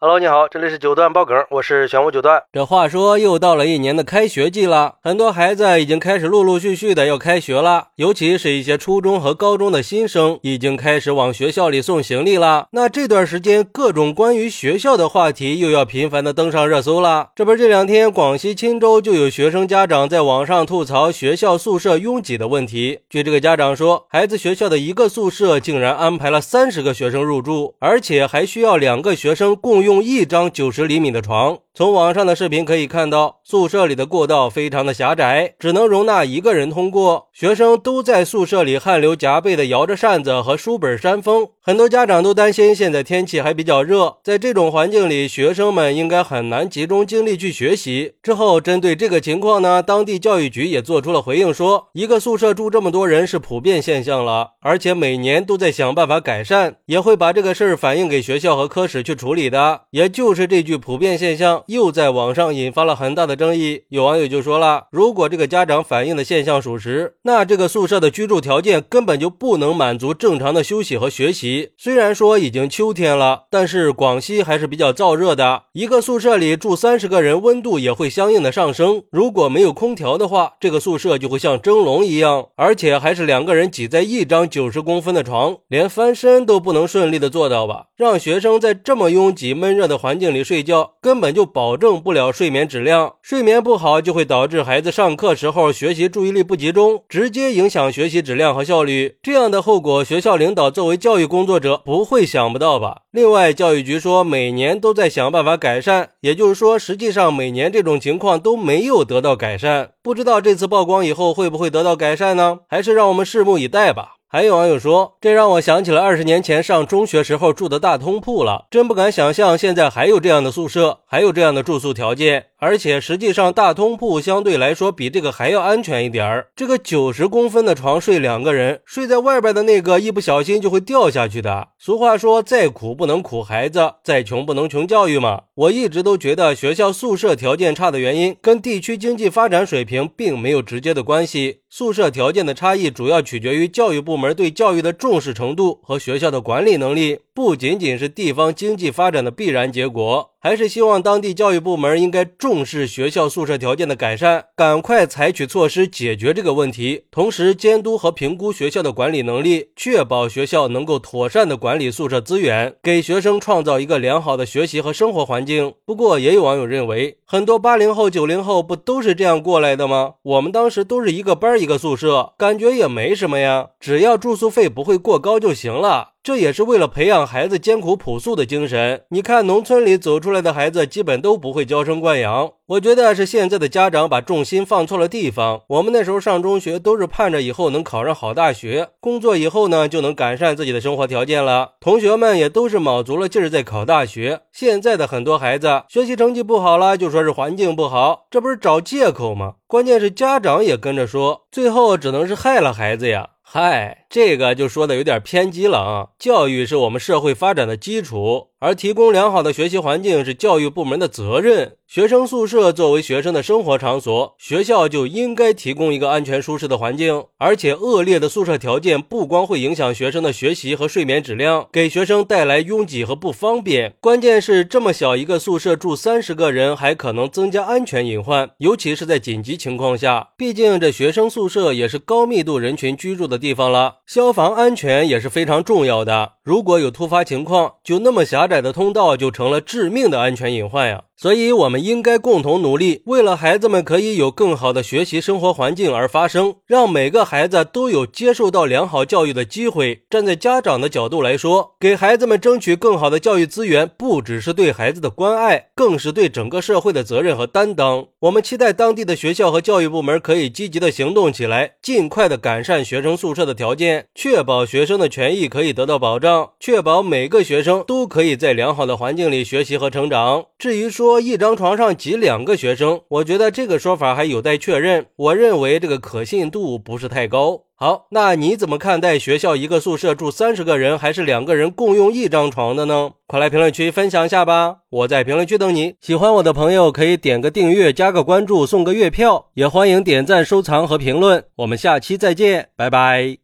Hello，你好，这里是九段爆梗，我是玄武九段。这话说，又到了一年的开学季了，很多孩子已经开始陆陆续续的要开学了，尤其是一些初中和高中的新生，已经开始往学校里送行李了。那这段时间，各种关于学校的话题又要频繁的登上热搜了。这不这两天，广西钦州就有学生家长在网上吐槽学校宿舍拥挤的问题。据这个家长说，孩子学校的一个宿舍竟然安排了三十个学生入住，而且还需要两个学生共用。用一张九十厘米的床。从网上的视频可以看到，宿舍里的过道非常的狭窄，只能容纳一个人通过。学生都在宿舍里汗流浃背的摇着扇子和书本扇风。很多家长都担心，现在天气还比较热，在这种环境里，学生们应该很难集中精力去学习。之后，针对这个情况呢，当地教育局也做出了回应，说一个宿舍住这么多人是普遍现象了，而且每年都在想办法改善，也会把这个事儿反映给学校和科室去处理的。也就是这句普遍现象。又在网上引发了很大的争议，有网友就说了，如果这个家长反映的现象属实，那这个宿舍的居住条件根本就不能满足正常的休息和学习。虽然说已经秋天了，但是广西还是比较燥热的，一个宿舍里住三十个人，温度也会相应的上升。如果没有空调的话，这个宿舍就会像蒸笼一样，而且还是两个人挤在一张九十公分的床，连翻身都不能顺利的做到吧？让学生在这么拥挤闷热的环境里睡觉，根本就。保证不了睡眠质量，睡眠不好就会导致孩子上课时候学习注意力不集中，直接影响学习质量和效率。这样的后果，学校领导作为教育工作者不会想不到吧？另外，教育局说每年都在想办法改善，也就是说，实际上每年这种情况都没有得到改善。不知道这次曝光以后会不会得到改善呢？还是让我们拭目以待吧。还有网友说，这让我想起了二十年前上中学时候住的大通铺了，真不敢想象现在还有这样的宿舍，还有这样的住宿条件。而且实际上，大通铺相对来说比这个还要安全一点儿。这个九十公分的床睡两个人，睡在外边的那个一不小心就会掉下去的。俗话说，再苦不能苦孩子，再穷不能穷教育嘛。我一直都觉得学校宿舍条件差的原因跟地区经济发展水平并没有直接的关系。宿舍条件的差异主要取决于教育部门对教育的重视程度和学校的管理能力，不仅仅是地方经济发展的必然结果。还是希望当地教育部门应该重视学校宿舍条件的改善，赶快采取措施解决这个问题，同时监督和评估学校的管理能力，确保学校能够妥善的管理宿舍资源，给学生创造一个良好的学习和生活环境。不过，也有网友认为，很多八零后、九零后不都是这样过来的吗？我们当时都是一个班一个宿舍，感觉也没什么呀，只要住宿费不会过高就行了。这也是为了培养孩子艰苦朴素的精神。你看，农村里走出来的孩子，基本都不会娇生惯养。我觉得是现在的家长把重心放错了地方。我们那时候上中学，都是盼着以后能考上好大学，工作以后呢，就能改善自己的生活条件了。同学们也都是卯足了劲儿在考大学。现在的很多孩子学习成绩不好了，就说是环境不好，这不是找借口吗？关键是家长也跟着说，最后只能是害了孩子呀。嗨，这个就说的有点偏激了啊！教育是我们社会发展的基础。而提供良好的学习环境是教育部门的责任。学生宿舍作为学生的生活场所，学校就应该提供一个安全舒适的环境。而且，恶劣的宿舍条件不光会影响学生的学习和睡眠质量，给学生带来拥挤和不方便。关键是这么小一个宿舍住三十个人，还可能增加安全隐患，尤其是在紧急情况下。毕竟这学生宿舍也是高密度人群居住的地方了，消防安全也是非常重要的。如果有突发情况，就那么狭窄的通道，就成了致命的安全隐患呀。所以，我们应该共同努力，为了孩子们可以有更好的学习生活环境而发声，让每个孩子都有接受到良好教育的机会。站在家长的角度来说，给孩子们争取更好的教育资源，不只是对孩子的关爱，更是对整个社会的责任和担当。我们期待当地的学校和教育部门可以积极的行动起来，尽快的改善学生宿舍的条件，确保学生的权益可以得到保障，确保每个学生都可以在良好的环境里学习和成长。至于说，一张床上挤两个学生，我觉得这个说法还有待确认。我认为这个可信度不是太高。好，那你怎么看待学校一个宿舍住三十个人，还是两个人共用一张床的呢？快来评论区分享一下吧！我在评论区等你。喜欢我的朋友可以点个订阅、加个关注、送个月票，也欢迎点赞、收藏和评论。我们下期再见，拜拜。